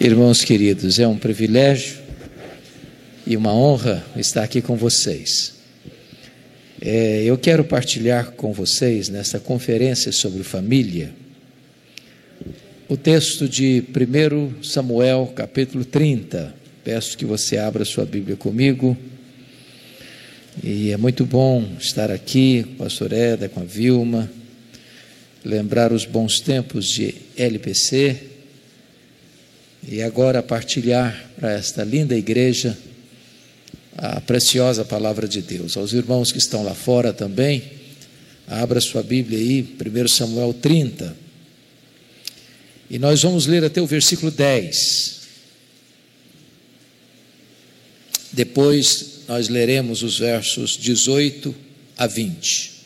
Irmãos queridos, é um privilégio e uma honra estar aqui com vocês. É, eu quero partilhar com vocês nesta conferência sobre família o texto de 1 Samuel, capítulo 30. Peço que você abra sua Bíblia comigo. E é muito bom estar aqui com a pastor Eda, com a Vilma, lembrar os bons tempos de LPC e agora partilhar para esta linda igreja a preciosa palavra de Deus. Aos irmãos que estão lá fora também, abra sua Bíblia aí, 1 Samuel 30. E nós vamos ler até o versículo 10. Depois nós leremos os versos 18 a 20.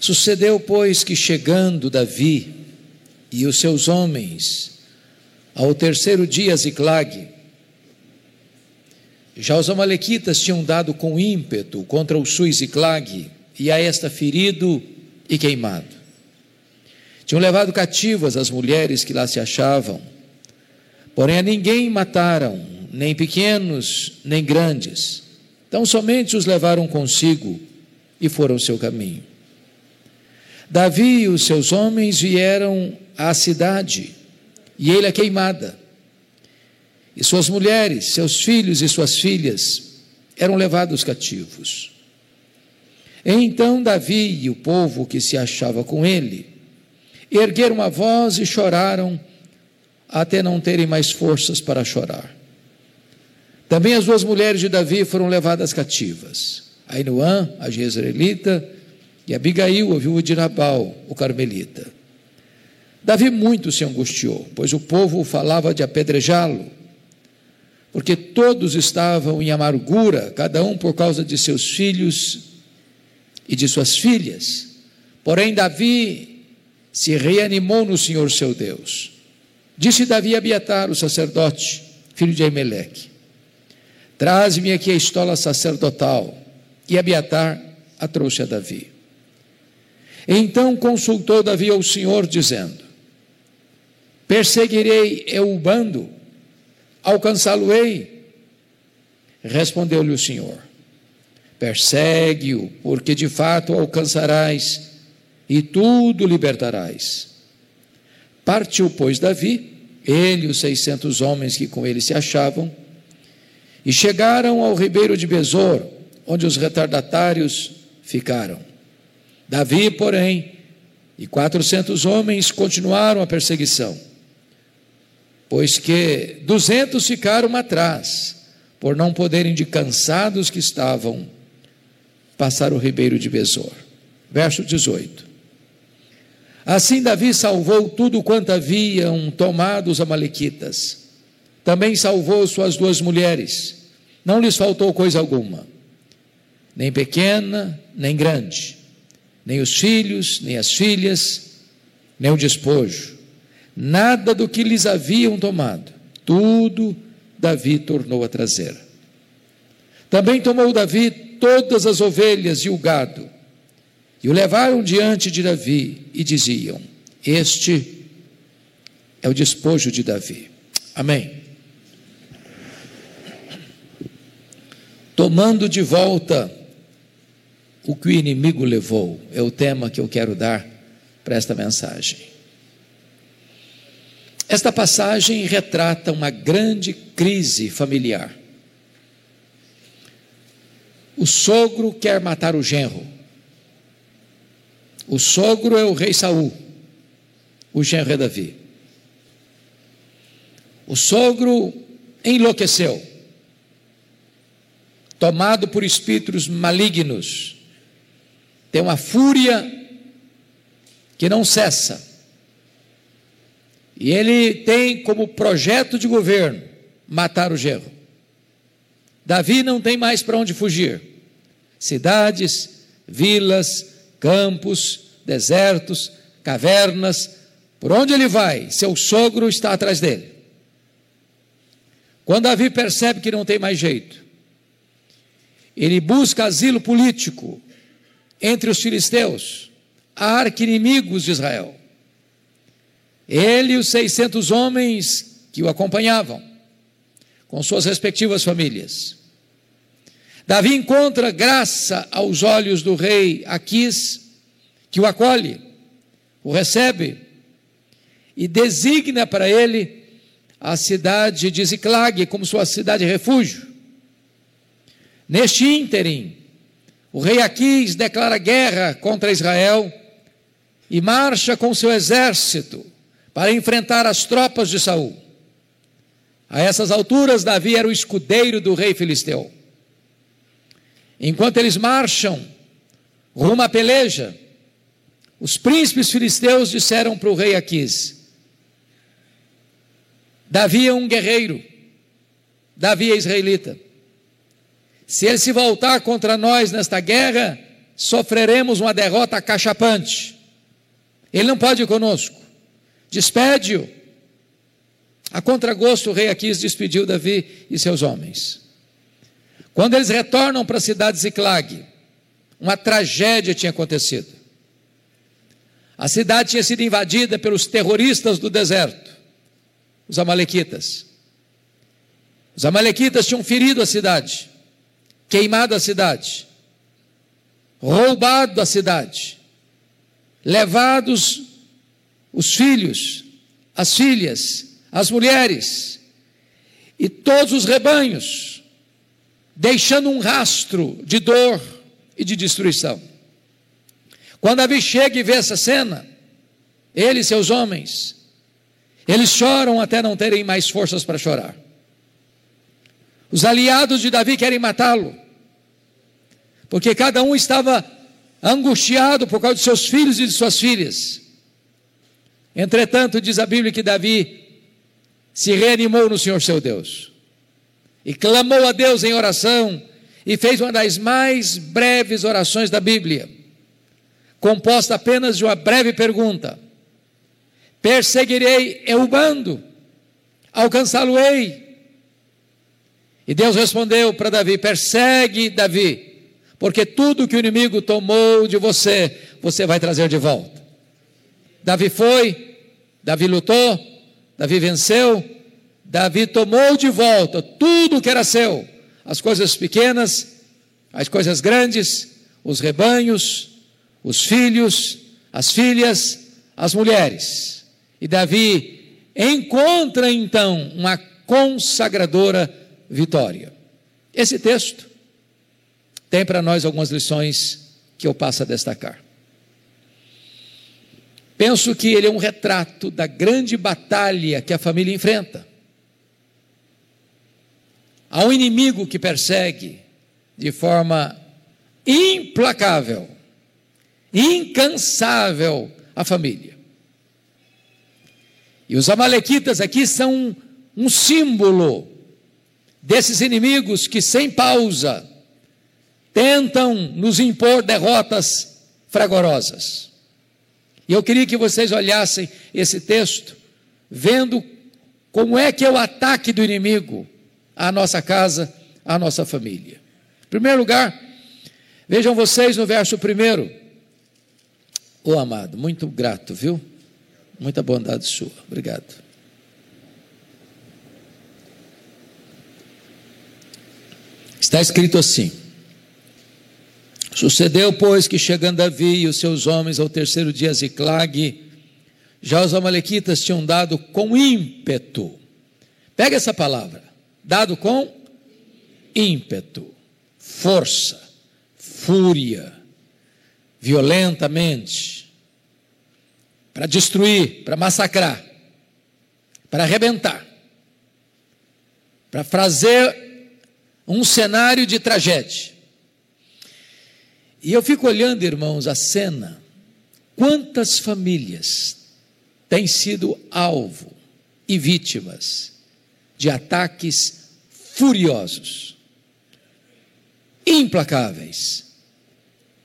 Sucedeu, pois, que chegando Davi e os seus homens ao terceiro dia Ziclag. Já os amalequitas tinham dado com ímpeto contra o sul Ziclag, e a esta ferido e queimado. Tinham levado cativas as mulheres que lá se achavam, porém a ninguém mataram, nem pequenos, nem grandes. Então somente os levaram consigo e foram seu caminho. Davi e os seus homens vieram à cidade, e ele é queimada. E suas mulheres, seus filhos e suas filhas eram levados cativos. Então Davi e o povo que se achava com ele ergueram a voz e choraram até não terem mais forças para chorar. Também as duas mulheres de Davi foram levadas cativas. Ainuã, a jezreelita, e Abigail, a viúva de Nabal, o carmelita. Davi muito se angustiou, pois o povo falava de apedrejá-lo, porque todos estavam em amargura, cada um por causa de seus filhos e de suas filhas. Porém, Davi se reanimou no Senhor seu Deus. Disse Davi a Abiatar, o sacerdote, filho de Aimeleque: Traze-me aqui a estola sacerdotal. E Abiatar a trouxe a Davi. Então consultou Davi ao Senhor, dizendo: Perseguirei eu o bando, alcançá-lo-ei. Respondeu-lhe o Senhor: Persegue-o, porque de fato alcançarás e tudo libertarás. Partiu, pois, Davi, ele e os seiscentos homens que com ele se achavam, e chegaram ao ribeiro de Besor, onde os retardatários ficaram. Davi, porém, e quatrocentos homens continuaram a perseguição pois que duzentos ficaram atrás, por não poderem de cansados que estavam passar o ribeiro de Besor. Verso 18. Assim Davi salvou tudo quanto haviam tomado os amalequitas. Também salvou suas duas mulheres. Não lhes faltou coisa alguma, nem pequena, nem grande, nem os filhos, nem as filhas, nem o despojo nada do que lhes haviam tomado, tudo Davi tornou a trazer. Também tomou Davi todas as ovelhas e o gado, e o levaram diante de Davi, e diziam: Este é o despojo de Davi. Amém. Tomando de volta o que o inimigo levou, é o tema que eu quero dar para esta mensagem. Esta passagem retrata uma grande crise familiar. O sogro quer matar o genro. O sogro é o rei Saul. O genro é Davi. O sogro enlouqueceu, tomado por espíritos malignos, tem uma fúria que não cessa e ele tem como projeto de governo matar o genro. Davi não tem mais para onde fugir. Cidades, vilas, campos, desertos, cavernas, por onde ele vai, seu sogro está atrás dele. Quando Davi percebe que não tem mais jeito, ele busca asilo político entre os filisteus, arqui-inimigos de Israel. Ele e os 600 homens que o acompanhavam, com suas respectivas famílias. Davi encontra graça aos olhos do rei Aquis, que o acolhe, o recebe e designa para ele a cidade de Ziclag como sua cidade refúgio. Neste ínterim, o rei Aquis declara guerra contra Israel e marcha com seu exército para enfrentar as tropas de Saul. A essas alturas, Davi era o escudeiro do rei filisteu. Enquanto eles marcham rumo à peleja, os príncipes filisteus disseram para o rei Aquis: Davi é um guerreiro, Davi é israelita. Se ele se voltar contra nós nesta guerra, sofreremos uma derrota cachapante. Ele não pode ir conosco. Despede-o. A contragosto, o rei Aquis despediu Davi e seus homens. Quando eles retornam para a cidade de Ziclag, uma tragédia tinha acontecido. A cidade tinha sido invadida pelos terroristas do deserto, os Amalequitas. Os Amalequitas tinham ferido a cidade, queimado a cidade, roubado a cidade, levados os filhos, as filhas, as mulheres e todos os rebanhos deixando um rastro de dor e de destruição. Quando Davi chega e vê essa cena, ele e seus homens, eles choram até não terem mais forças para chorar. Os aliados de Davi querem matá-lo, porque cada um estava angustiado por causa de seus filhos e de suas filhas. Entretanto, diz a Bíblia que Davi se reanimou no Senhor seu Deus e clamou a Deus em oração e fez uma das mais breves orações da Bíblia, composta apenas de uma breve pergunta: Perseguirei eu bando, alcançá-lo-ei. E Deus respondeu para Davi: Persegue Davi, porque tudo que o inimigo tomou de você, você vai trazer de volta. Davi foi, Davi lutou, Davi venceu, Davi tomou de volta tudo que era seu, as coisas pequenas, as coisas grandes, os rebanhos, os filhos, as filhas, as mulheres. E Davi encontra então uma consagradora vitória. Esse texto tem para nós algumas lições que eu passo a destacar. Penso que ele é um retrato da grande batalha que a família enfrenta. Há um inimigo que persegue de forma implacável, incansável a família. E os Amalequitas aqui são um símbolo desses inimigos que, sem pausa, tentam nos impor derrotas fragorosas. E eu queria que vocês olhassem esse texto, vendo como é que é o ataque do inimigo à nossa casa, à nossa família. Em primeiro lugar, vejam vocês no verso primeiro. Ô oh, amado, muito grato, viu? Muita bondade sua. Obrigado. Está escrito assim: Sucedeu, pois, que chegando Davi e os seus homens ao terceiro dia Ziclag, já os amalequitas tinham dado com ímpeto. Pega essa palavra dado com ímpeto, força, fúria, violentamente, para destruir, para massacrar, para arrebentar, para fazer um cenário de tragédia. E eu fico olhando, irmãos, a cena. Quantas famílias têm sido alvo e vítimas de ataques furiosos, implacáveis,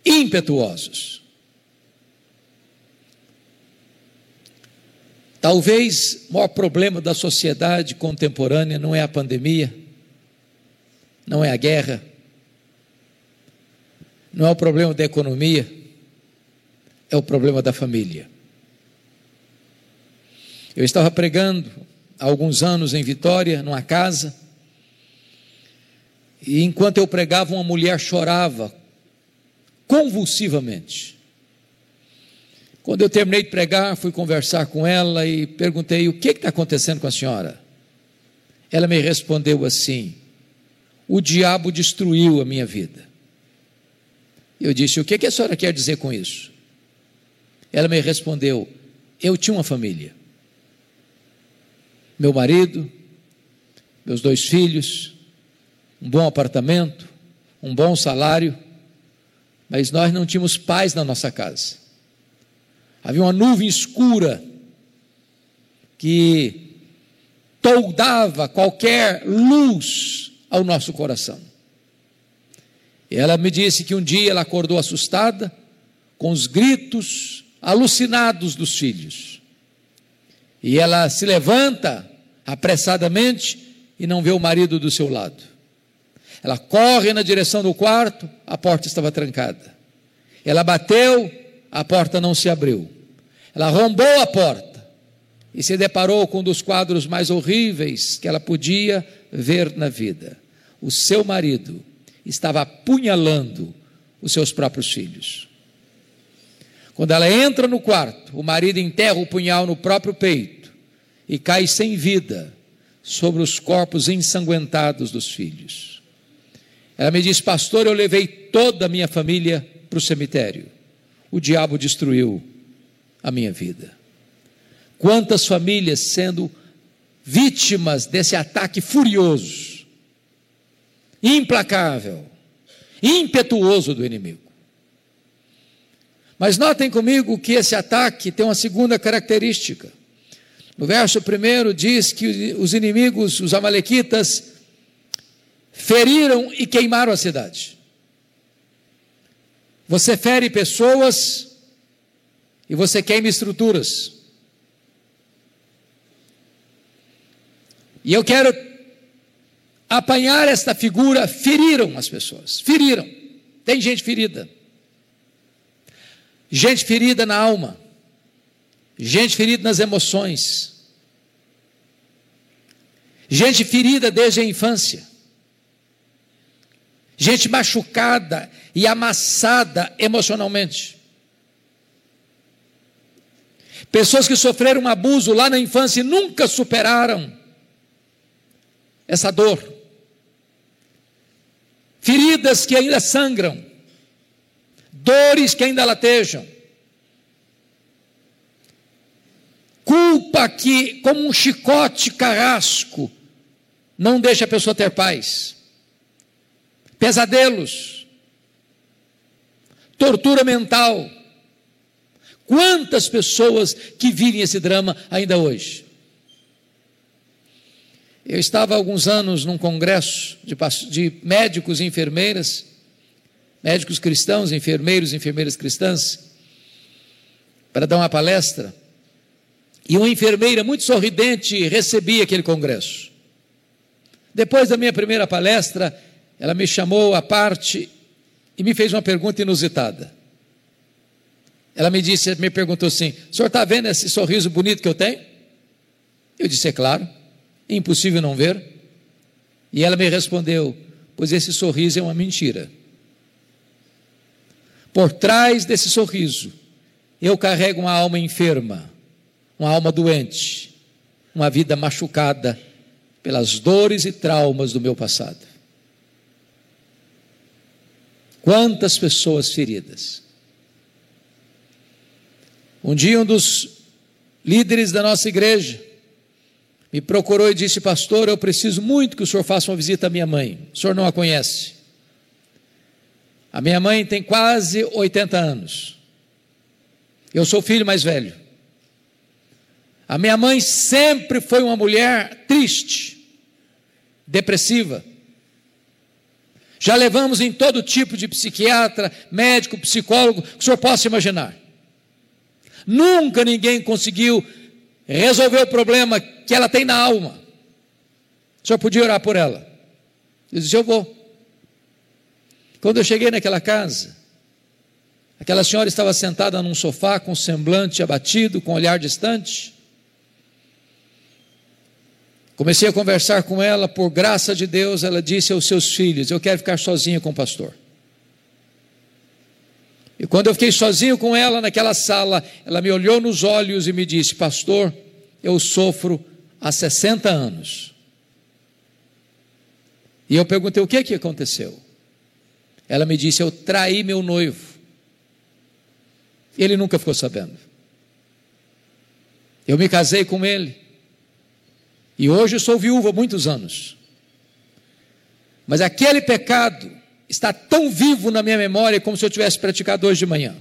impetuosos. Talvez o maior problema da sociedade contemporânea não é a pandemia, não é a guerra, não é o problema da economia, é o problema da família. Eu estava pregando há alguns anos em Vitória, numa casa, e enquanto eu pregava, uma mulher chorava convulsivamente. Quando eu terminei de pregar, fui conversar com ela e perguntei: o que está acontecendo com a senhora? Ela me respondeu assim: o diabo destruiu a minha vida. Eu disse: o que, que a senhora quer dizer com isso? Ela me respondeu: eu tinha uma família. Meu marido, meus dois filhos, um bom apartamento, um bom salário, mas nós não tínhamos paz na nossa casa. Havia uma nuvem escura que toldava qualquer luz ao nosso coração. Ela me disse que um dia ela acordou assustada, com os gritos alucinados dos filhos. E ela se levanta apressadamente e não vê o marido do seu lado. Ela corre na direção do quarto, a porta estava trancada. Ela bateu, a porta não se abriu. Ela arrombou a porta e se deparou com um dos quadros mais horríveis que ela podia ver na vida. O seu marido estava apunhalando os seus próprios filhos. Quando ela entra no quarto, o marido enterra o punhal no próprio peito e cai sem vida sobre os corpos ensanguentados dos filhos. Ela me disse, pastor, eu levei toda a minha família para o cemitério. O diabo destruiu a minha vida. Quantas famílias sendo vítimas desse ataque furioso, implacável, impetuoso do inimigo. Mas notem comigo que esse ataque tem uma segunda característica. No verso primeiro diz que os inimigos, os amalequitas, feriram e queimaram a cidade. Você fere pessoas e você queima estruturas. E eu quero apanhar esta figura, feriram as pessoas, feriram. Tem gente ferida. Gente ferida na alma. Gente ferida nas emoções. Gente ferida desde a infância gente machucada e amassada emocionalmente. Pessoas que sofreram um abuso lá na infância e nunca superaram essa dor. Feridas que ainda sangram, dores que ainda latejam. Culpa que, como um chicote carrasco, não deixa a pessoa ter paz pesadelos, tortura mental. Quantas pessoas que vivem esse drama ainda hoje? Eu estava há alguns anos num congresso de, de médicos e enfermeiras, médicos cristãos, enfermeiros e enfermeiras cristãs, para dar uma palestra. E uma enfermeira muito sorridente recebia aquele congresso. Depois da minha primeira palestra, ela me chamou à parte e me fez uma pergunta inusitada. Ela me disse, me perguntou assim: o senhor está vendo esse sorriso bonito que eu tenho? Eu disse, é claro, impossível não ver. E ela me respondeu: pois esse sorriso é uma mentira. Por trás desse sorriso, eu carrego uma alma enferma, uma alma doente, uma vida machucada pelas dores e traumas do meu passado. Quantas pessoas feridas. Um dia, um dos líderes da nossa igreja me procurou e disse: Pastor, eu preciso muito que o senhor faça uma visita à minha mãe. O senhor não a conhece. A minha mãe tem quase 80 anos. Eu sou o filho mais velho. A minha mãe sempre foi uma mulher triste, depressiva. Já levamos em todo tipo de psiquiatra, médico, psicólogo que o senhor possa imaginar. Nunca ninguém conseguiu resolver o problema que ela tem na alma. O senhor podia orar por ela. Eu disse: Eu vou. Quando eu cheguei naquela casa, aquela senhora estava sentada num sofá com semblante abatido, com olhar distante. Comecei a conversar com ela, por graça de Deus, ela disse aos seus filhos: Eu quero ficar sozinha com o pastor. E quando eu fiquei sozinho com ela naquela sala, ela me olhou nos olhos e me disse: Pastor, eu sofro há 60 anos. E eu perguntei: O que, que aconteceu? Ela me disse: Eu traí meu noivo. Ele nunca ficou sabendo. Eu me casei com ele. E hoje sou viúva há muitos anos. Mas aquele pecado está tão vivo na minha memória como se eu tivesse praticado hoje de manhã.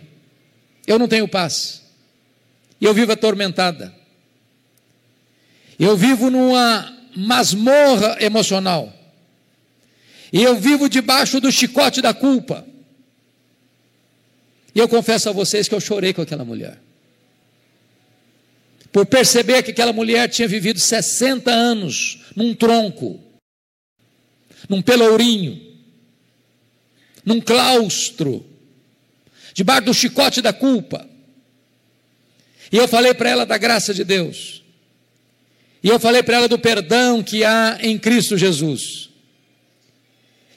Eu não tenho paz. Eu vivo atormentada. Eu vivo numa masmorra emocional. E eu vivo debaixo do chicote da culpa. E eu confesso a vocês que eu chorei com aquela mulher. Por perceber que aquela mulher tinha vivido 60 anos num tronco, num pelourinho, num claustro, debaixo do chicote da culpa. E eu falei para ela da graça de Deus. E eu falei para ela do perdão que há em Cristo Jesus.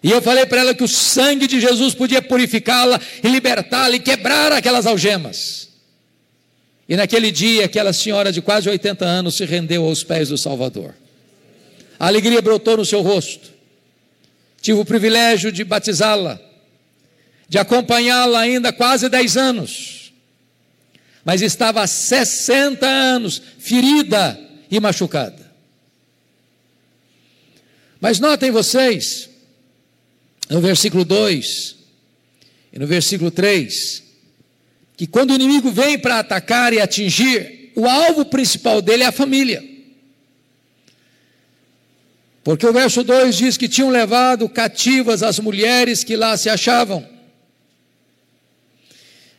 E eu falei para ela que o sangue de Jesus podia purificá-la e libertá-la e quebrar aquelas algemas. E naquele dia, aquela senhora de quase 80 anos se rendeu aos pés do Salvador. A alegria brotou no seu rosto. Tive o privilégio de batizá-la, de acompanhá-la ainda quase 10 anos. Mas estava há 60 anos ferida e machucada. Mas notem vocês, no versículo 2 e no versículo 3, que quando o inimigo vem para atacar e atingir, o alvo principal dele é a família. Porque o verso 2 diz que tinham levado cativas as mulheres que lá se achavam.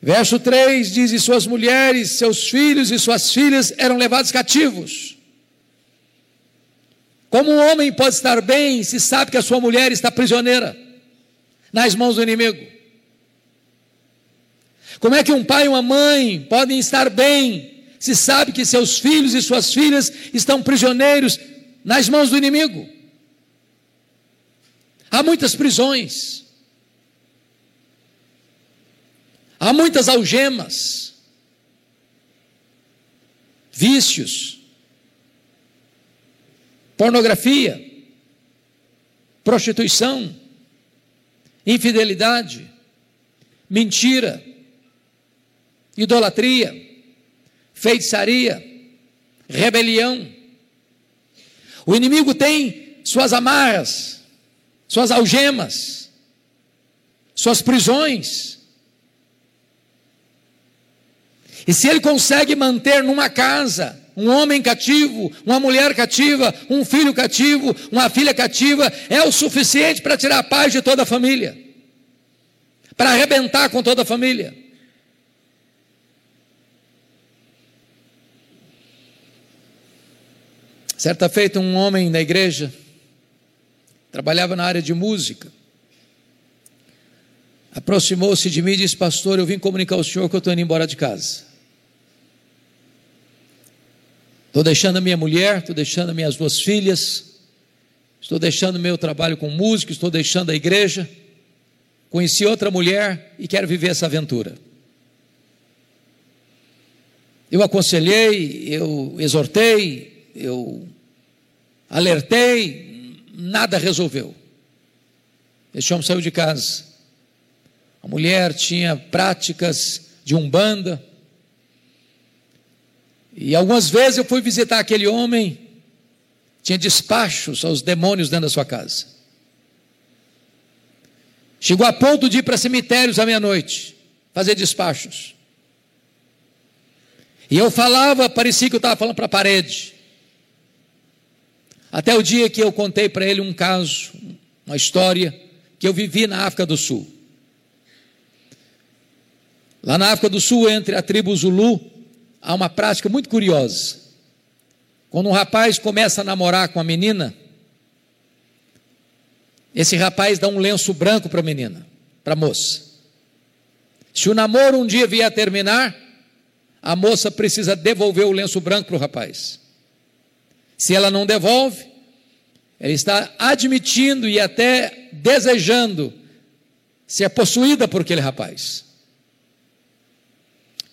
Verso 3 diz: E suas mulheres, seus filhos e suas filhas eram levados cativos. Como um homem pode estar bem se sabe que a sua mulher está prisioneira? nas mãos do inimigo? Como é que um pai e uma mãe podem estar bem se sabe que seus filhos e suas filhas estão prisioneiros nas mãos do inimigo? Há muitas prisões, há muitas algemas, vícios, pornografia, prostituição, infidelidade, mentira, idolatria, feitiçaria, rebelião. O inimigo tem suas amarras, suas algemas, suas prisões. E se ele consegue manter numa casa um homem cativo, uma mulher cativa, um filho cativo, uma filha cativa, é o suficiente para tirar a paz de toda a família, para arrebentar com toda a família. Certa feita, um homem na igreja trabalhava na área de música. Aproximou-se de mim e disse: Pastor, eu vim comunicar ao senhor que eu estou indo embora de casa. Estou deixando a minha mulher, estou deixando minhas duas filhas, estou deixando meu trabalho com música, estou deixando a igreja. Conheci outra mulher e quero viver essa aventura. Eu aconselhei, eu exortei, eu alertei, nada resolveu. Esse homem saiu de casa. A mulher tinha práticas de umbanda, e algumas vezes eu fui visitar aquele homem, tinha despachos aos demônios dentro da sua casa. Chegou a ponto de ir para cemitérios à meia-noite, fazer despachos. E eu falava, parecia que eu estava falando para a parede. Até o dia que eu contei para ele um caso, uma história que eu vivi na África do Sul. Lá na África do Sul, entre a tribo Zulu há uma prática muito curiosa. Quando um rapaz começa a namorar com a menina, esse rapaz dá um lenço branco para a menina, para a moça. Se o namoro um dia vier a terminar, a moça precisa devolver o lenço branco para o rapaz. Se ela não devolve, ela está admitindo e até desejando ser possuída por aquele rapaz.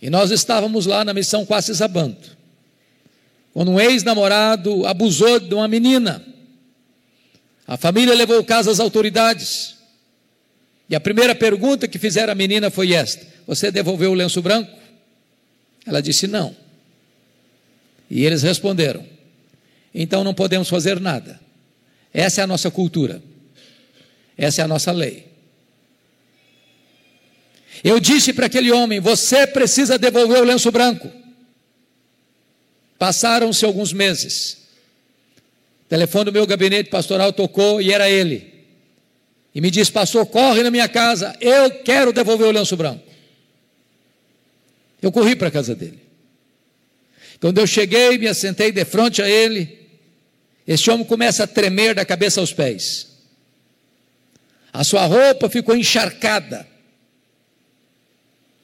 E nós estávamos lá na missão Quase Zabanto, quando um ex-namorado abusou de uma menina. A família levou o caso às autoridades. E a primeira pergunta que fizeram à menina foi esta: Você devolveu o lenço branco? Ela disse não. E eles responderam: Então não podemos fazer nada. Essa é a nossa cultura. Essa é a nossa lei. Eu disse para aquele homem: Você precisa devolver o lenço branco. Passaram-se alguns meses. O telefone do meu gabinete pastoral tocou e era ele. E me disse: Pastor, corre na minha casa, eu quero devolver o lenço branco. Eu corri para a casa dele. Quando eu cheguei, me assentei de frente a ele, este homem começa a tremer da cabeça aos pés. A sua roupa ficou encharcada.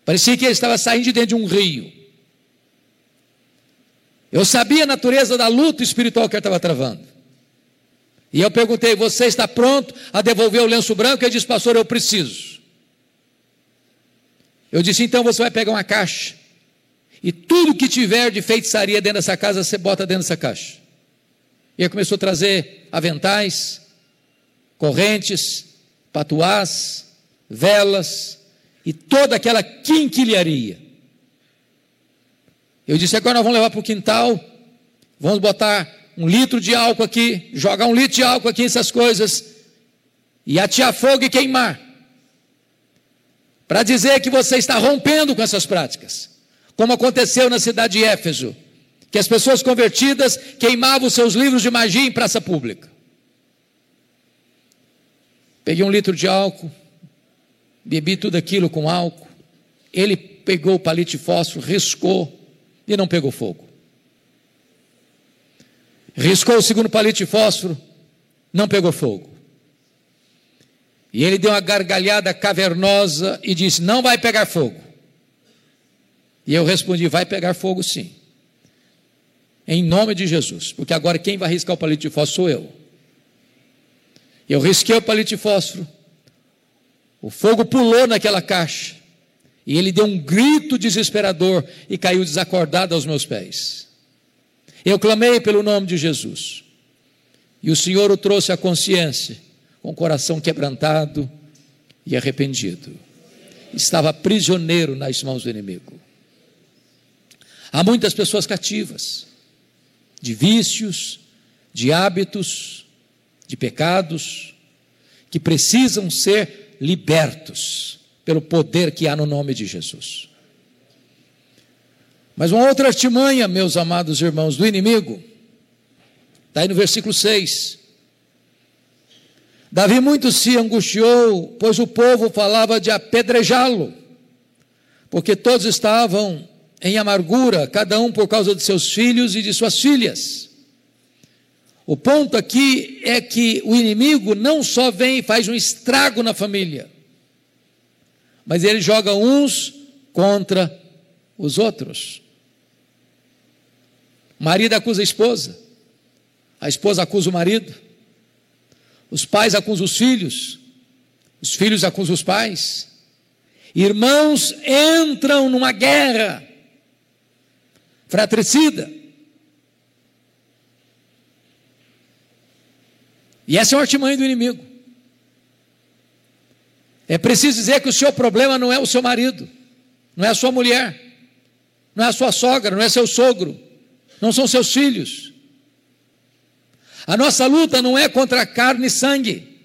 Parecia que ele estava saindo de dentro de um rio. Eu sabia a natureza da luta espiritual que ele estava travando. E eu perguntei: Você está pronto a devolver o lenço branco? Ele disse: Pastor, eu preciso. Eu disse: Então você vai pegar uma caixa. E tudo que tiver de feitiçaria dentro dessa casa, você bota dentro dessa caixa. E ele começou a trazer aventais, correntes, patuás, velas, e toda aquela quinquilharia. Eu disse: agora nós vamos levar para o quintal, vamos botar um litro de álcool aqui, jogar um litro de álcool aqui, essas coisas, e atear fogo e queimar. Para dizer que você está rompendo com essas práticas, como aconteceu na cidade de Éfeso, que as pessoas convertidas queimavam seus livros de magia em praça pública. Peguei um litro de álcool, bebi tudo aquilo com álcool. Ele pegou o palito de fósforo, riscou e não pegou fogo. Riscou o segundo palito de fósforo, não pegou fogo. E ele deu uma gargalhada cavernosa e disse: Não vai pegar fogo. E eu respondi: Vai pegar fogo sim. Em nome de Jesus. Porque agora quem vai riscar o palito de fósforo sou eu. Eu risquei o palito de fósforo o fogo pulou naquela caixa e ele deu um grito desesperador e caiu desacordado aos meus pés. Eu clamei pelo nome de Jesus e o Senhor o trouxe à consciência com o coração quebrantado e arrependido. Estava prisioneiro nas mãos do inimigo. Há muitas pessoas cativas de vícios, de hábitos, de pecados, que precisam ser libertos pelo poder que há no nome de Jesus. Mas uma outra artimanha, meus amados irmãos, do inimigo, está aí no versículo 6. Davi muito se angustiou, pois o povo falava de apedrejá-lo, porque todos estavam em amargura, cada um por causa de seus filhos e de suas filhas. O ponto aqui é que o inimigo não só vem e faz um estrago na família, mas ele joga uns contra os outros. O marido acusa a esposa, a esposa acusa o marido, os pais acusam os filhos, os filhos acusam os pais, irmãos entram numa guerra fratricida. E essa é uma artimanha do inimigo. É preciso dizer que o seu problema não é o seu marido, não é a sua mulher, não é a sua sogra, não é seu sogro, não são seus filhos. A nossa luta não é contra carne e sangue,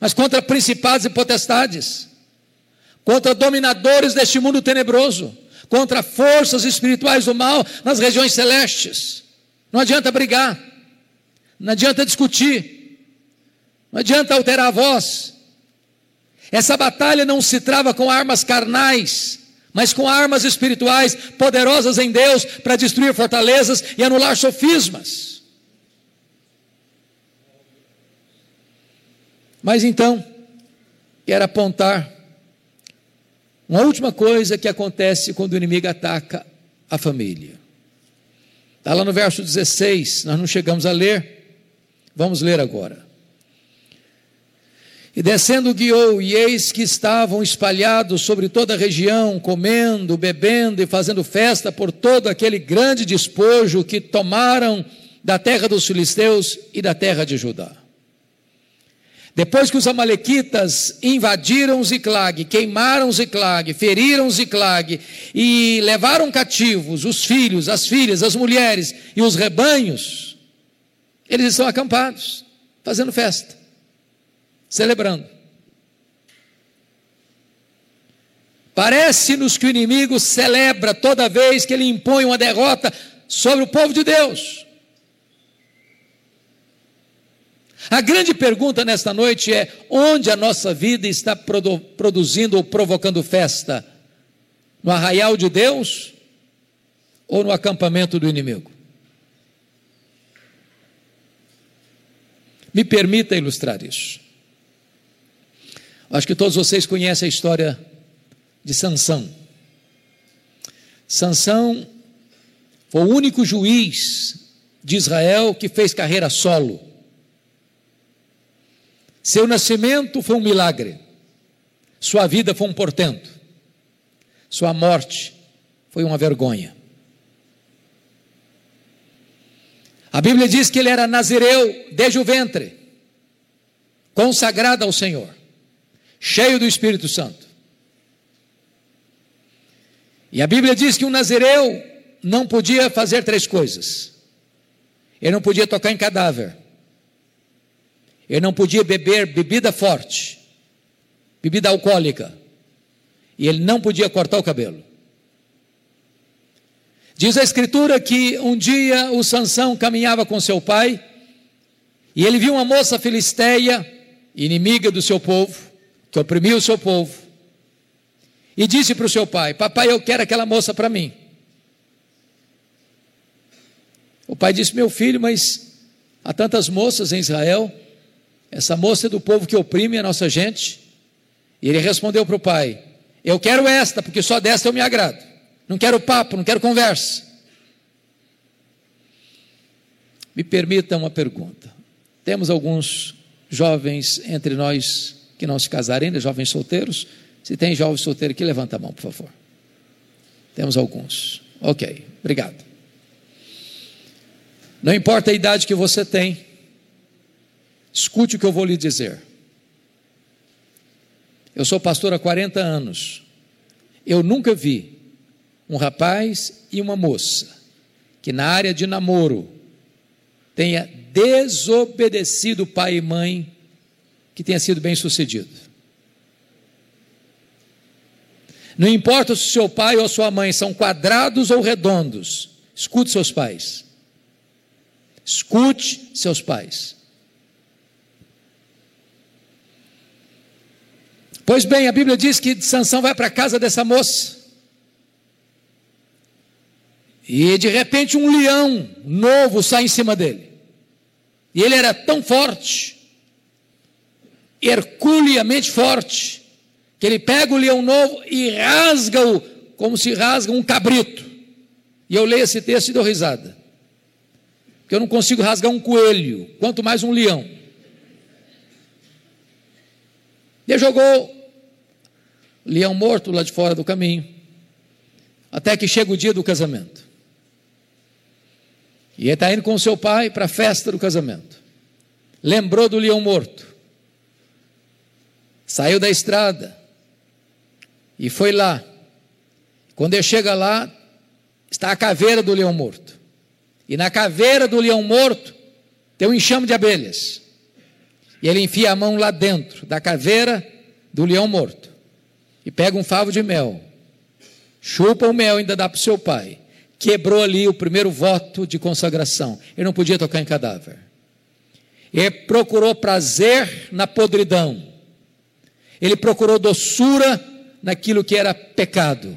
mas contra principados e potestades, contra dominadores deste mundo tenebroso, contra forças espirituais do mal nas regiões celestes. Não adianta brigar, não adianta discutir, não adianta alterar a voz. Essa batalha não se trava com armas carnais, mas com armas espirituais poderosas em Deus para destruir fortalezas e anular sofismas. Mas então, quero apontar uma última coisa que acontece quando o inimigo ataca a família. Está lá no verso 16, nós não chegamos a ler. Vamos ler agora. E descendo guiou, e eis que estavam espalhados sobre toda a região, comendo, bebendo e fazendo festa por todo aquele grande despojo que tomaram da terra dos filisteus e da terra de Judá. Depois que os amalequitas invadiram Ziclag, queimaram Ziclag, feriram Ziclag e levaram cativos os filhos, as filhas, as mulheres e os rebanhos, eles estão acampados, fazendo festa, celebrando. Parece-nos que o inimigo celebra toda vez que ele impõe uma derrota sobre o povo de Deus. A grande pergunta nesta noite é: onde a nossa vida está produ produzindo ou provocando festa? No arraial de Deus ou no acampamento do inimigo? Me permita ilustrar isso. Acho que todos vocês conhecem a história de Sansão. Sansão foi o único juiz de Israel que fez carreira solo. Seu nascimento foi um milagre, sua vida foi um portento, sua morte foi uma vergonha. A Bíblia diz que ele era nazireu desde o ventre, consagrado ao Senhor, cheio do Espírito Santo. E a Bíblia diz que um nazireu não podia fazer três coisas: ele não podia tocar em cadáver ele não podia beber bebida forte, bebida alcoólica. E ele não podia cortar o cabelo. Diz a escritura que um dia o Sansão caminhava com seu pai e ele viu uma moça filisteia, inimiga do seu povo, que oprimia o seu povo, e disse para o seu pai: Papai, eu quero aquela moça para mim. O pai disse: Meu filho, mas há tantas moças em Israel, essa moça é do povo que oprime a nossa gente. E ele respondeu para o pai: Eu quero esta, porque só desta eu me agrado. Não quero papo, não quero conversa. Me permita uma pergunta. Temos alguns jovens entre nós que não se casaram ainda, jovens solteiros. Se tem jovem solteiro aqui, levanta a mão, por favor. Temos alguns. Ok, obrigado. Não importa a idade que você tem, Escute o que eu vou lhe dizer. Eu sou pastor há 40 anos. Eu nunca vi um rapaz e uma moça que na área de namoro tenha desobedecido pai e mãe que tenha sido bem sucedido. Não importa se seu pai ou sua mãe são quadrados ou redondos, escute seus pais. Escute seus pais. Pois bem, a Bíblia diz que Sansão vai para a casa dessa moça. E de repente um leão novo sai em cima dele. E ele era tão forte, herculeamente forte, que ele pega o leão novo e rasga-o como se rasga um cabrito. E eu leio esse texto e dou risada. Porque eu não consigo rasgar um coelho, quanto mais um leão. Ele jogou leão morto lá de fora do caminho, até que chega o dia do casamento. E ele está indo com seu pai para a festa do casamento. Lembrou do leão morto. Saiu da estrada e foi lá. Quando ele chega lá, está a caveira do leão morto. E na caveira do leão morto tem um enxame de abelhas. E ele enfia a mão lá dentro da caveira do leão morto e pega um favo de mel, chupa o mel ainda dá para o seu pai. Quebrou ali o primeiro voto de consagração. Ele não podia tocar em cadáver. Ele procurou prazer na podridão. Ele procurou doçura naquilo que era pecado.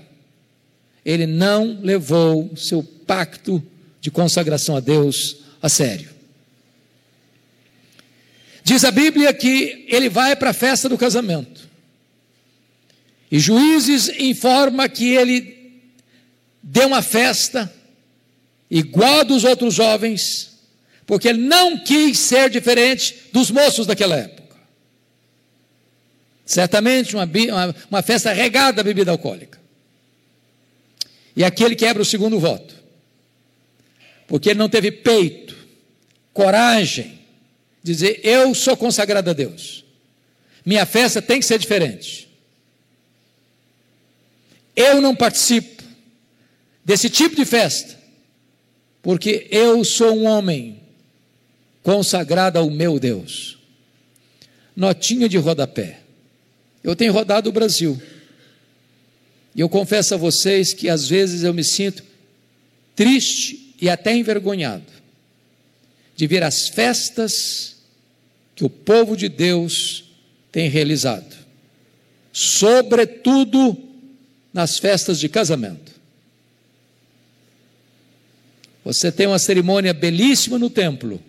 Ele não levou seu pacto de consagração a Deus a sério. Diz a Bíblia que ele vai para a festa do casamento. E Juízes informa que ele deu uma festa igual a dos outros jovens porque ele não quis ser diferente dos moços daquela época. Certamente uma, uma, uma festa regada a bebida alcoólica. E aqui ele quebra o segundo voto, porque ele não teve peito, coragem, dizer: Eu sou consagrado a Deus, minha festa tem que ser diferente. Eu não participo desse tipo de festa, porque eu sou um homem consagrado ao meu Deus. Notinha de rodapé. Eu tenho rodado o Brasil. E eu confesso a vocês que às vezes eu me sinto triste e até envergonhado de ver as festas que o povo de Deus tem realizado, sobretudo nas festas de casamento. Você tem uma cerimônia belíssima no templo,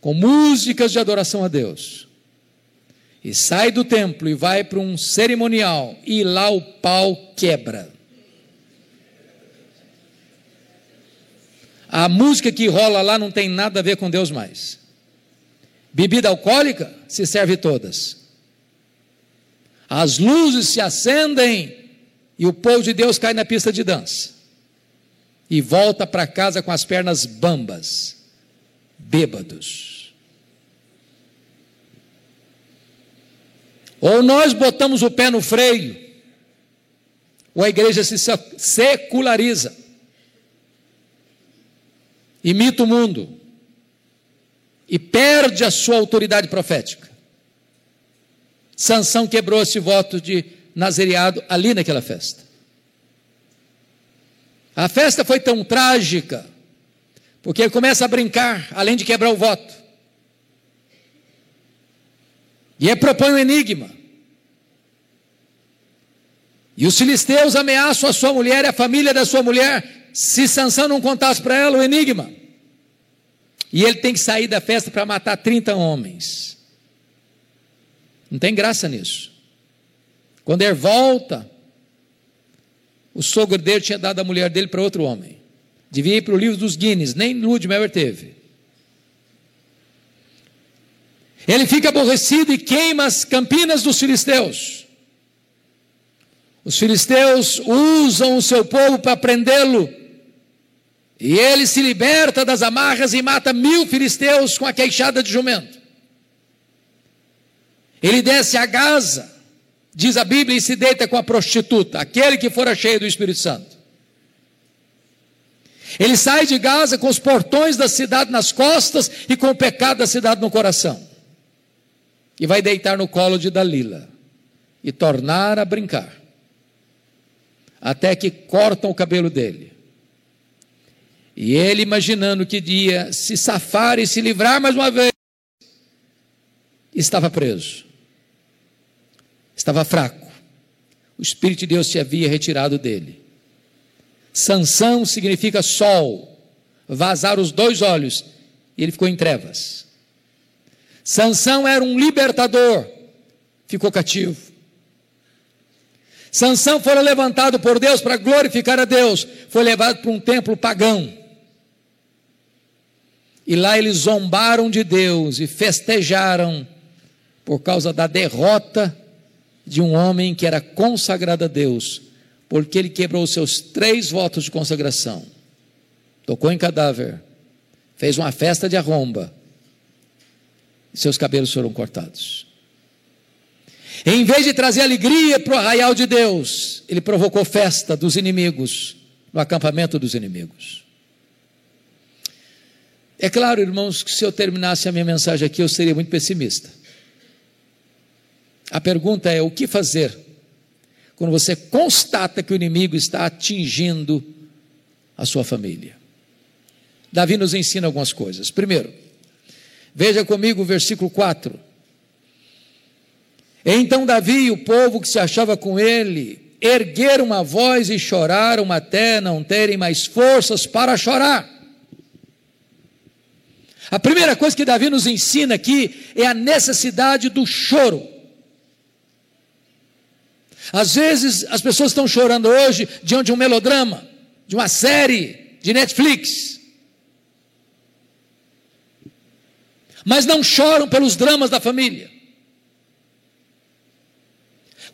com músicas de adoração a Deus, e sai do templo e vai para um cerimonial, e lá o pau quebra. A música que rola lá não tem nada a ver com Deus mais. Bebida alcoólica se serve todas. As luzes se acendem e o povo de Deus cai na pista de dança. E volta para casa com as pernas bambas, bêbados. Ou nós botamos o pé no freio, ou a igreja se seculariza, imita o mundo e perde a sua autoridade profética. Sansão quebrou esse voto de nazereado ali naquela festa. A festa foi tão trágica, porque ele começa a brincar, além de quebrar o voto. E ele propõe um enigma. E os filisteus ameaçam a sua mulher e a família da sua mulher, se Sansão não contasse para ela o enigma. E ele tem que sair da festa para matar 30 homens. Não tem graça nisso. Quando ele volta, o sogro dele tinha dado a mulher dele para outro homem. Devia ir para o livro dos Guinness, nem Ludmiller teve. Ele fica aborrecido e queima as campinas dos filisteus. Os filisteus usam o seu povo para prendê-lo. E ele se liberta das amarras e mata mil filisteus com a queixada de jumento. Ele desce a Gaza, diz a Bíblia, e se deita com a prostituta, aquele que fora cheio do Espírito Santo. Ele sai de Gaza com os portões da cidade nas costas e com o pecado da cidade no coração. E vai deitar no colo de Dalila e tornar a brincar. Até que cortam o cabelo dele. E ele, imaginando que ia se safar e se livrar mais uma vez, estava preso estava fraco. O Espírito de Deus se havia retirado dele. Sansão significa sol, vazar os dois olhos, e ele ficou em trevas. Sansão era um libertador, ficou cativo. Sansão foi levantado por Deus para glorificar a Deus, foi levado para um templo pagão. E lá eles zombaram de Deus e festejaram por causa da derrota de um homem que era consagrado a Deus, porque ele quebrou seus três votos de consagração, tocou em cadáver, fez uma festa de arromba, seus cabelos foram cortados. Em vez de trazer alegria para o arraial de Deus, ele provocou festa dos inimigos, no acampamento dos inimigos. É claro, irmãos, que se eu terminasse a minha mensagem aqui, eu seria muito pessimista. A pergunta é: o que fazer quando você constata que o inimigo está atingindo a sua família? Davi nos ensina algumas coisas. Primeiro, veja comigo o versículo 4. Então Davi e o povo que se achava com ele ergueram uma voz e choraram até não terem mais forças para chorar. A primeira coisa que Davi nos ensina aqui é a necessidade do choro. Às vezes as pessoas estão chorando hoje diante de um melodrama, de uma série de Netflix. mas não choram pelos dramas da família.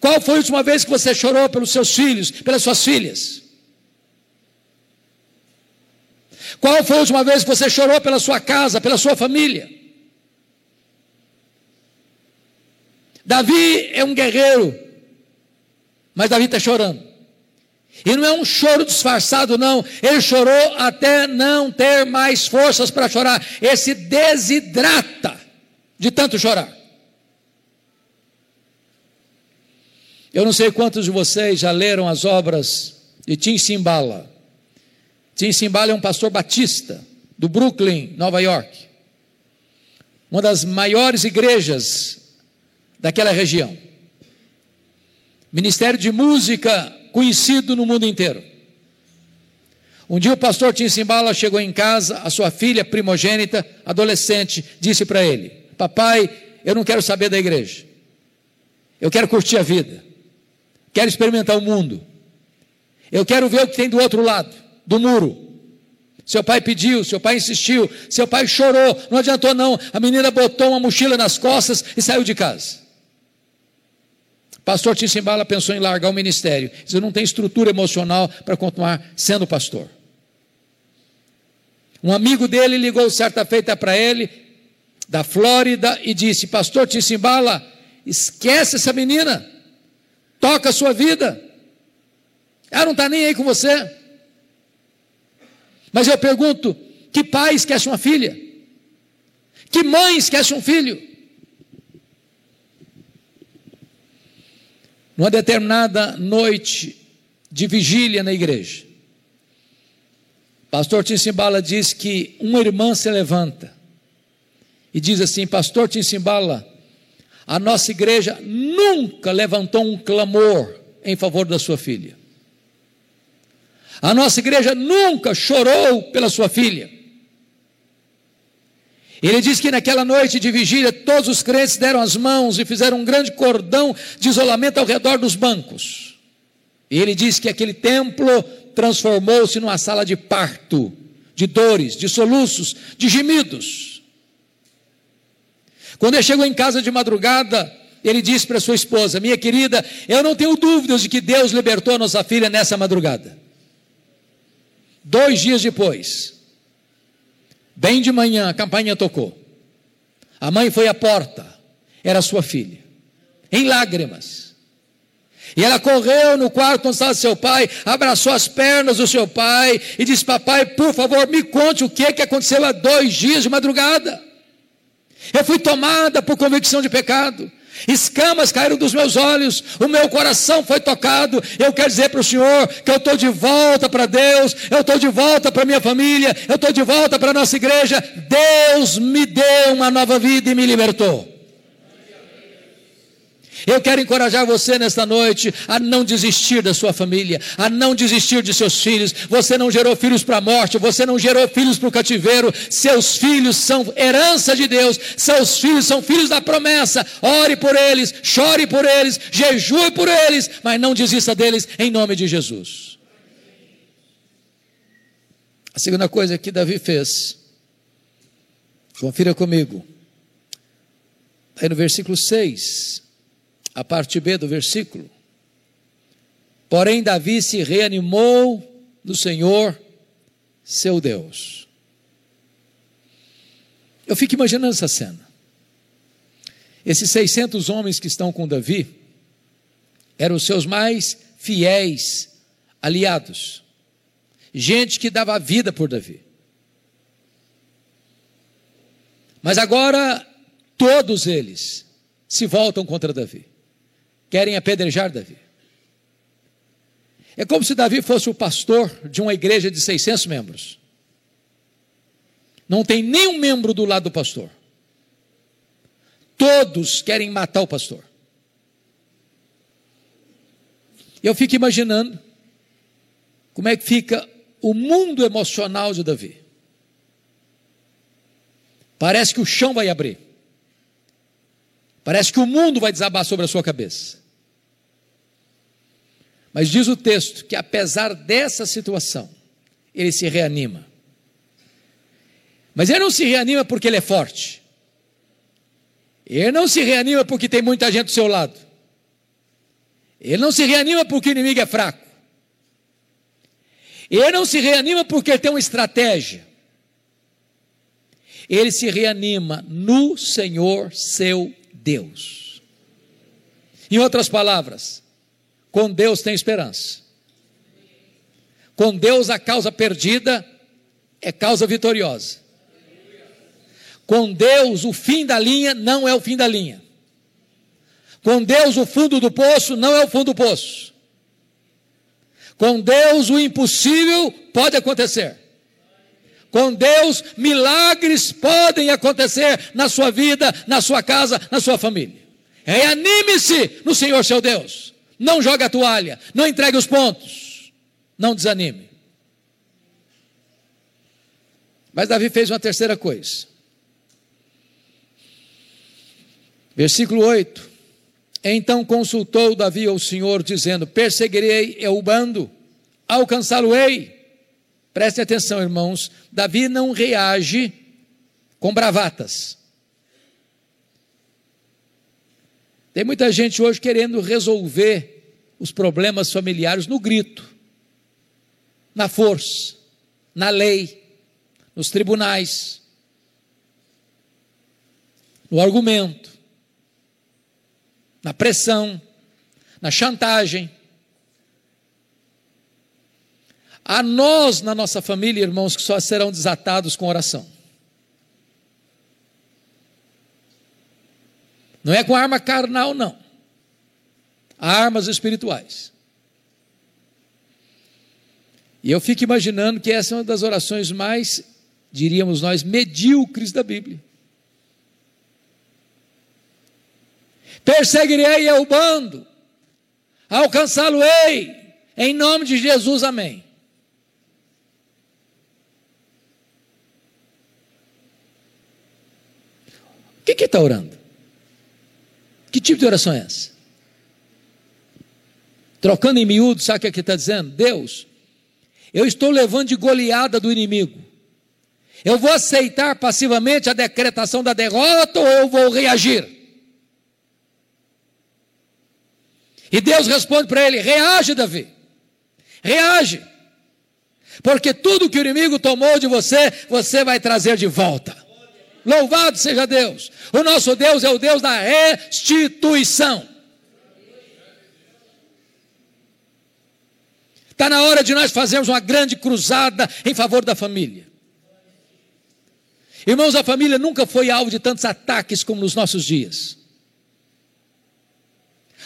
Qual foi a última vez que você chorou pelos seus filhos, pelas suas filhas? Qual foi a última vez que você chorou pela sua casa, pela sua família? Davi é um guerreiro, mas Davi está chorando. E não é um choro disfarçado, não. Ele chorou até não ter mais forças para chorar. Ele se desidrata de tanto chorar. Eu não sei quantos de vocês já leram as obras de Tim Simbala. Tim Simbala é um pastor batista do Brooklyn, Nova York. Uma das maiores igrejas daquela região. Ministério de música conhecido no mundo inteiro. Um dia o pastor Tim Simbala chegou em casa, a sua filha primogênita, adolescente, disse para ele: Papai, eu não quero saber da igreja. Eu quero curtir a vida. Quero experimentar o mundo. Eu quero ver o que tem do outro lado, do muro. Seu pai pediu, seu pai insistiu, seu pai chorou, não adiantou não. A menina botou uma mochila nas costas e saiu de casa. Pastor Tissimbala pensou em largar o ministério. Você não tem estrutura emocional para continuar sendo pastor. Um amigo dele ligou certa feita para ele, da Flórida, e disse: Pastor Tissimbala, esquece essa menina, toca a sua vida. Ela não está nem aí com você. Mas eu pergunto: que pai esquece uma filha? Que mãe esquece um filho? Numa determinada noite de vigília na igreja, pastor Tinsimbala diz que uma irmã se levanta e diz assim: Pastor Tinsimbala, a nossa igreja nunca levantou um clamor em favor da sua filha. A nossa igreja nunca chorou pela sua filha. Ele diz que naquela noite de vigília, todos os crentes deram as mãos e fizeram um grande cordão de isolamento ao redor dos bancos. E ele diz que aquele templo transformou-se numa sala de parto, de dores, de soluços, de gemidos. Quando ele chegou em casa de madrugada, ele disse para sua esposa: Minha querida, eu não tenho dúvidas de que Deus libertou a nossa filha nessa madrugada. Dois dias depois, Bem de manhã, a campainha tocou. A mãe foi à porta, era sua filha, em lágrimas. E ela correu no quarto onde estava seu pai, abraçou as pernas do seu pai e disse: Papai, por favor, me conte o que, que aconteceu há dois dias de madrugada. Eu fui tomada por convicção de pecado. Escamas caíram dos meus olhos, o meu coração foi tocado. Eu quero dizer para o Senhor que eu estou de volta para Deus, eu estou de volta para minha família, eu estou de volta para a nossa igreja. Deus me deu uma nova vida e me libertou. Eu quero encorajar você nesta noite a não desistir da sua família, a não desistir de seus filhos. Você não gerou filhos para a morte, você não gerou filhos para o cativeiro. Seus filhos são herança de Deus, seus filhos são filhos da promessa. Ore por eles, chore por eles, jejue por eles, mas não desista deles em nome de Jesus. A segunda coisa que Davi fez, confira comigo, aí no versículo 6 a parte B do versículo. Porém, Davi se reanimou no Senhor, seu Deus. Eu fico imaginando essa cena. Esses 600 homens que estão com Davi eram os seus mais fiéis aliados, gente que dava vida por Davi. Mas agora todos eles se voltam contra Davi querem apedrejar Davi. É como se Davi fosse o pastor de uma igreja de 600 membros. Não tem nenhum membro do lado do pastor. Todos querem matar o pastor. Eu fico imaginando como é que fica o mundo emocional de Davi. Parece que o chão vai abrir. Parece que o mundo vai desabar sobre a sua cabeça. Mas diz o texto que apesar dessa situação, ele se reanima. Mas ele não se reanima porque ele é forte. Ele não se reanima porque tem muita gente do seu lado. Ele não se reanima porque o inimigo é fraco. Ele não se reanima porque tem uma estratégia. Ele se reanima no Senhor seu Deus. Em outras palavras, com Deus tem esperança. Com Deus a causa perdida é causa vitoriosa. Com Deus o fim da linha não é o fim da linha. Com Deus o fundo do poço não é o fundo do poço. Com Deus o impossível pode acontecer. Com Deus, milagres podem acontecer na sua vida, na sua casa, na sua família. Reanime-se no Senhor seu Deus. Não jogue a toalha, não entregue os pontos, não desanime. Mas Davi fez uma terceira coisa. Versículo 8: Então consultou Davi ao Senhor, dizendo: Perseguirei eu o bando, alcançá-lo-ei. Preste atenção, irmãos. Davi não reage com bravatas. Tem muita gente hoje querendo resolver os problemas familiares no grito, na força, na lei, nos tribunais, no argumento, na pressão, na chantagem. Há nós na nossa família, irmãos, que só serão desatados com oração. Não é com arma carnal, não. Armas espirituais. E eu fico imaginando que essa é uma das orações mais, diríamos nós, medíocres da Bíblia. Perseguirei o bando, alcançá-lo-ei, em nome de Jesus, amém. O que está orando? Que tipo de oração é essa? Trocando em miúdo, sabe o que, é que está dizendo? Deus, eu estou levando de goleada do inimigo. Eu vou aceitar passivamente a decretação da derrota ou eu vou reagir? E Deus responde para ele: reage, Davi, reage, porque tudo que o inimigo tomou de você, você vai trazer de volta. Louvado seja Deus. O nosso Deus é o Deus da restituição. Está na hora de nós fazermos uma grande cruzada em favor da família. Irmãos, a família nunca foi alvo de tantos ataques como nos nossos dias.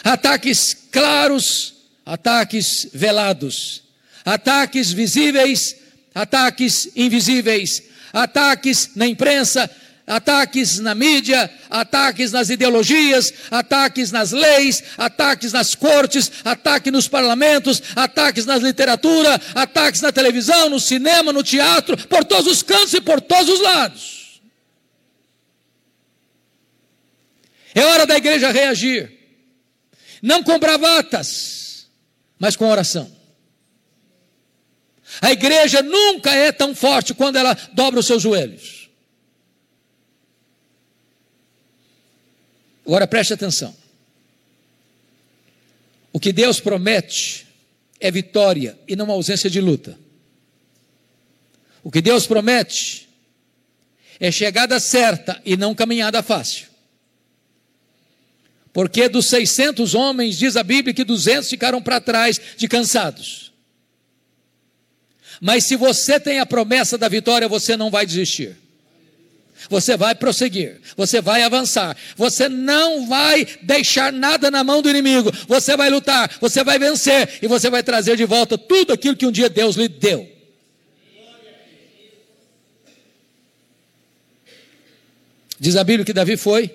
Ataques claros, ataques velados, ataques visíveis, ataques invisíveis, ataques na imprensa, ataques na mídia, ataques nas ideologias, ataques nas leis, ataques nas cortes, ataques nos parlamentos, ataques na literatura, ataques na televisão, no cinema, no teatro, por todos os cantos e por todos os lados. É hora da igreja reagir, não com bravatas, mas com oração. A igreja nunca é tão forte quando ela dobra os seus joelhos. Agora preste atenção. O que Deus promete é vitória e não ausência de luta. O que Deus promete é chegada certa e não caminhada fácil. Porque dos 600 homens, diz a Bíblia que 200 ficaram para trás de cansados. Mas se você tem a promessa da vitória, você não vai desistir. Você vai prosseguir, você vai avançar, você não vai deixar nada na mão do inimigo, você vai lutar, você vai vencer e você vai trazer de volta tudo aquilo que um dia Deus lhe deu. Diz a Bíblia que Davi foi,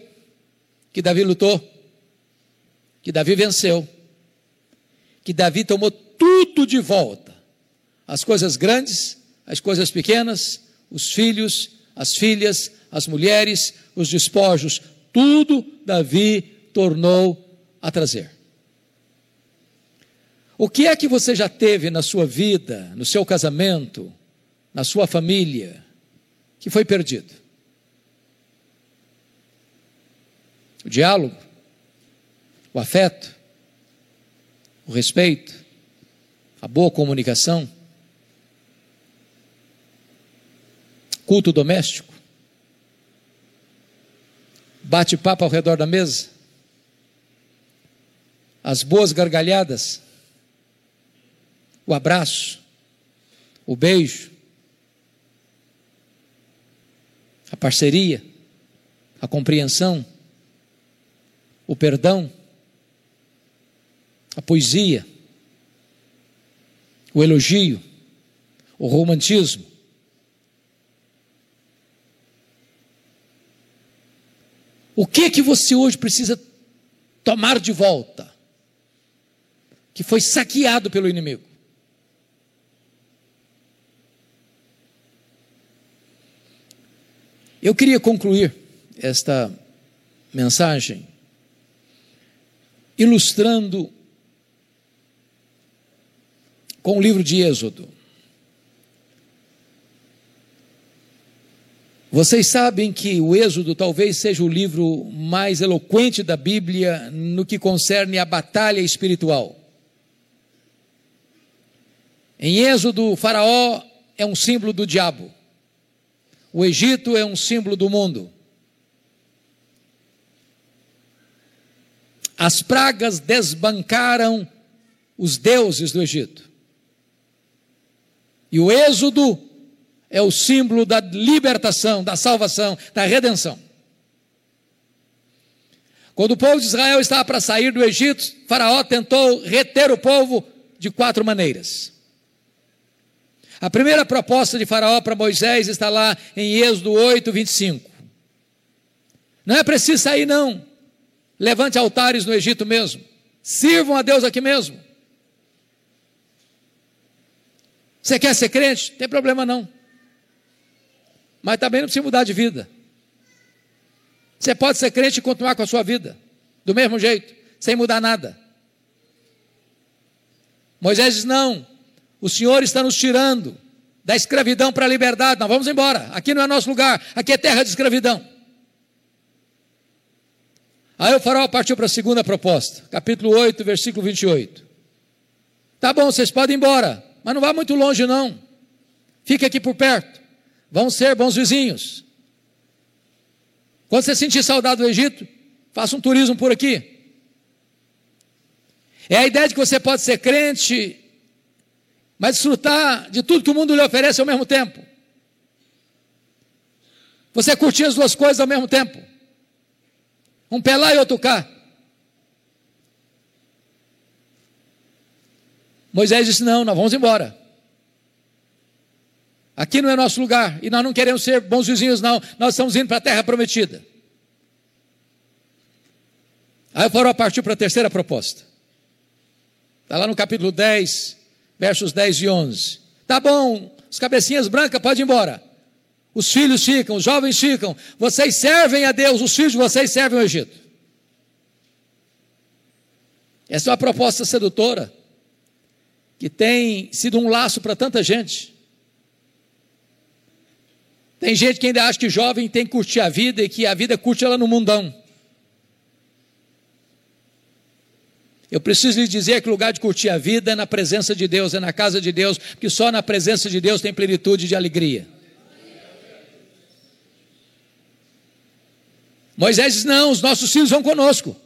que Davi lutou, que Davi venceu, que Davi tomou tudo de volta: as coisas grandes, as coisas pequenas, os filhos, as filhas, as mulheres, os despojos, tudo Davi tornou a trazer. O que é que você já teve na sua vida, no seu casamento, na sua família, que foi perdido? o diálogo, o afeto, o respeito, a boa comunicação, culto doméstico, bate-papo ao redor da mesa, as boas gargalhadas, o abraço, o beijo, a parceria, a compreensão, o perdão, a poesia, o elogio, o romantismo. O que que você hoje precisa tomar de volta? Que foi saqueado pelo inimigo. Eu queria concluir esta mensagem ilustrando com o livro de Êxodo. Vocês sabem que o Êxodo talvez seja o livro mais eloquente da Bíblia no que concerne a batalha espiritual. Em Êxodo, o Faraó é um símbolo do diabo. O Egito é um símbolo do mundo. As pragas desbancaram os deuses do Egito. E o Êxodo é o símbolo da libertação, da salvação, da redenção. Quando o povo de Israel estava para sair do Egito, Faraó tentou reter o povo de quatro maneiras. A primeira proposta de Faraó para Moisés está lá em Êxodo 8, 25. Não é preciso sair, não. Levante altares no Egito mesmo. Sirvam a Deus aqui mesmo. Você quer ser crente? Não tem problema não. Mas também não precisa mudar de vida. Você pode ser crente e continuar com a sua vida, do mesmo jeito, sem mudar nada. Moisés diz: Não, o Senhor está nos tirando da escravidão para a liberdade, nós vamos embora. Aqui não é nosso lugar, aqui é terra de escravidão. Aí o faraó partiu para a segunda proposta, capítulo 8, versículo 28. Tá bom, vocês podem ir embora, mas não vá muito longe, não. Fique aqui por perto. Vão ser bons vizinhos. Quando você sentir saudade do Egito, faça um turismo por aqui. É a ideia de que você pode ser crente, mas desfrutar de tudo que o mundo lhe oferece ao mesmo tempo. Você curtir as duas coisas ao mesmo tempo. Um pé lá e outro cá. Moisés disse: Não, nós vamos embora. Aqui não é nosso lugar e nós não queremos ser bons vizinhos, não. Nós estamos indo para a terra prometida. Aí o faraó partiu para a terceira proposta. Está lá no capítulo 10, versos 10 e 11. Tá bom, os cabecinhas brancas, pode ir embora. Os filhos ficam, os jovens ficam. Vocês servem a Deus, os filhos de vocês servem ao Egito. Essa é uma proposta sedutora que tem sido um laço para tanta gente. Tem gente que ainda acha que jovem tem que curtir a vida e que a vida curte ela no mundão. Eu preciso lhe dizer que o lugar de curtir a vida é na presença de Deus, é na casa de Deus, porque só na presença de Deus tem plenitude de alegria. Moisés diz: Não, os nossos filhos vão conosco.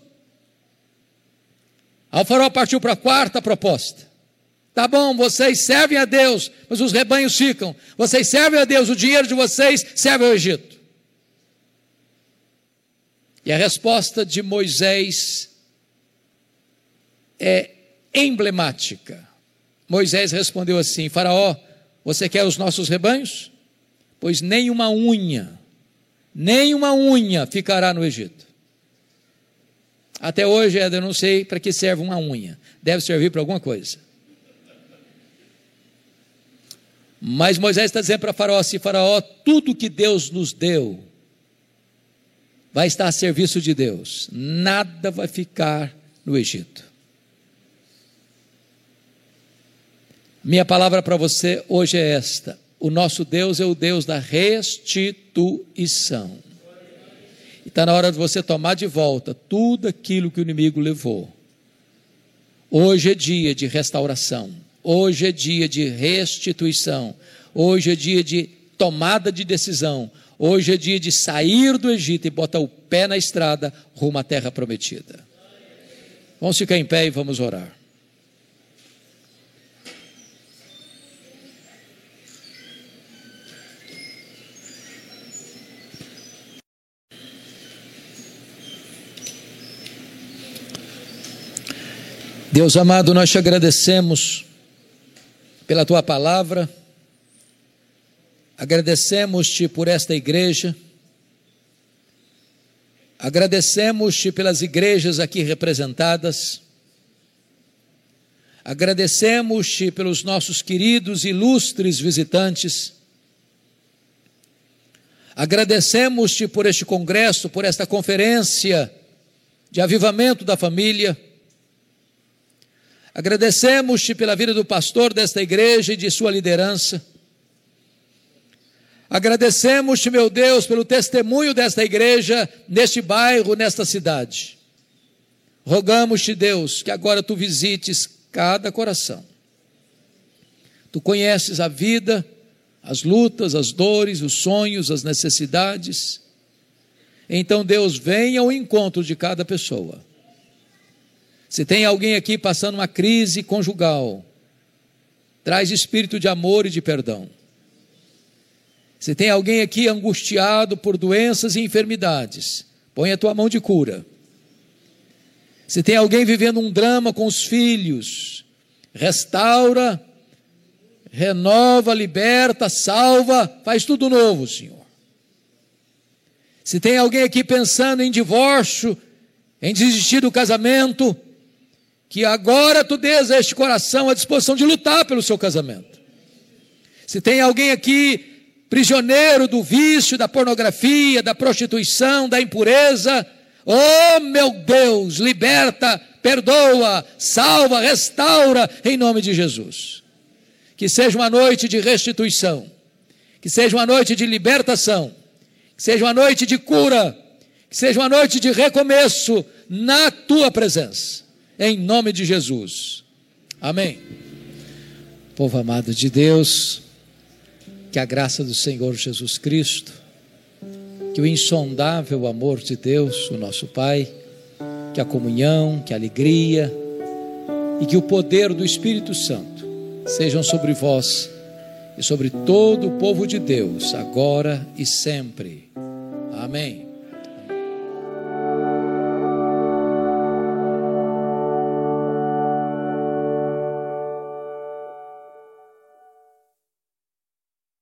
Faraó partiu para a quarta proposta. Tá bom, vocês servem a Deus, mas os rebanhos ficam. Vocês servem a Deus, o dinheiro de vocês serve ao Egito. E a resposta de Moisés é emblemática. Moisés respondeu assim: Faraó, você quer os nossos rebanhos? Pois nem uma unha, nem uma unha ficará no Egito. Até hoje, eu não sei para que serve uma unha. Deve servir para alguma coisa. Mas Moisés está dizendo para Faraó assim: Faraó, tudo que Deus nos deu vai estar a serviço de Deus, nada vai ficar no Egito. Minha palavra para você hoje é esta: o nosso Deus é o Deus da restituição. E está na hora de você tomar de volta tudo aquilo que o inimigo levou. Hoje é dia de restauração. Hoje é dia de restituição. Hoje é dia de tomada de decisão. Hoje é dia de sair do Egito e botar o pé na estrada rumo à terra prometida. Vamos ficar em pé e vamos orar. Deus amado, nós te agradecemos pela tua palavra, agradecemos-te por esta igreja, agradecemos-te pelas igrejas aqui representadas, agradecemos-te pelos nossos queridos ilustres visitantes, agradecemos-te por este congresso, por esta conferência de avivamento da família Agradecemos-te pela vida do pastor desta igreja e de sua liderança. Agradecemos-te, meu Deus, pelo testemunho desta igreja neste bairro, nesta cidade. Rogamos-te, Deus, que agora tu visites cada coração. Tu conheces a vida, as lutas, as dores, os sonhos, as necessidades. Então, Deus, venha ao encontro de cada pessoa. Se tem alguém aqui passando uma crise conjugal, traz espírito de amor e de perdão. Se tem alguém aqui angustiado por doenças e enfermidades, põe a tua mão de cura. Se tem alguém vivendo um drama com os filhos, restaura, renova, liberta, salva, faz tudo novo, Senhor. Se tem alguém aqui pensando em divórcio, em desistir do casamento, que agora tu dês a este coração a disposição de lutar pelo seu casamento. Se tem alguém aqui prisioneiro do vício, da pornografia, da prostituição, da impureza, oh meu Deus, liberta, perdoa, salva, restaura em nome de Jesus. Que seja uma noite de restituição, que seja uma noite de libertação, que seja uma noite de cura, que seja uma noite de recomeço na tua presença em nome de Jesus. Amém. Povo amado de Deus, que a graça do Senhor Jesus Cristo, que o insondável amor de Deus, o nosso Pai, que a comunhão, que a alegria e que o poder do Espírito Santo sejam sobre vós e sobre todo o povo de Deus, agora e sempre. Amém.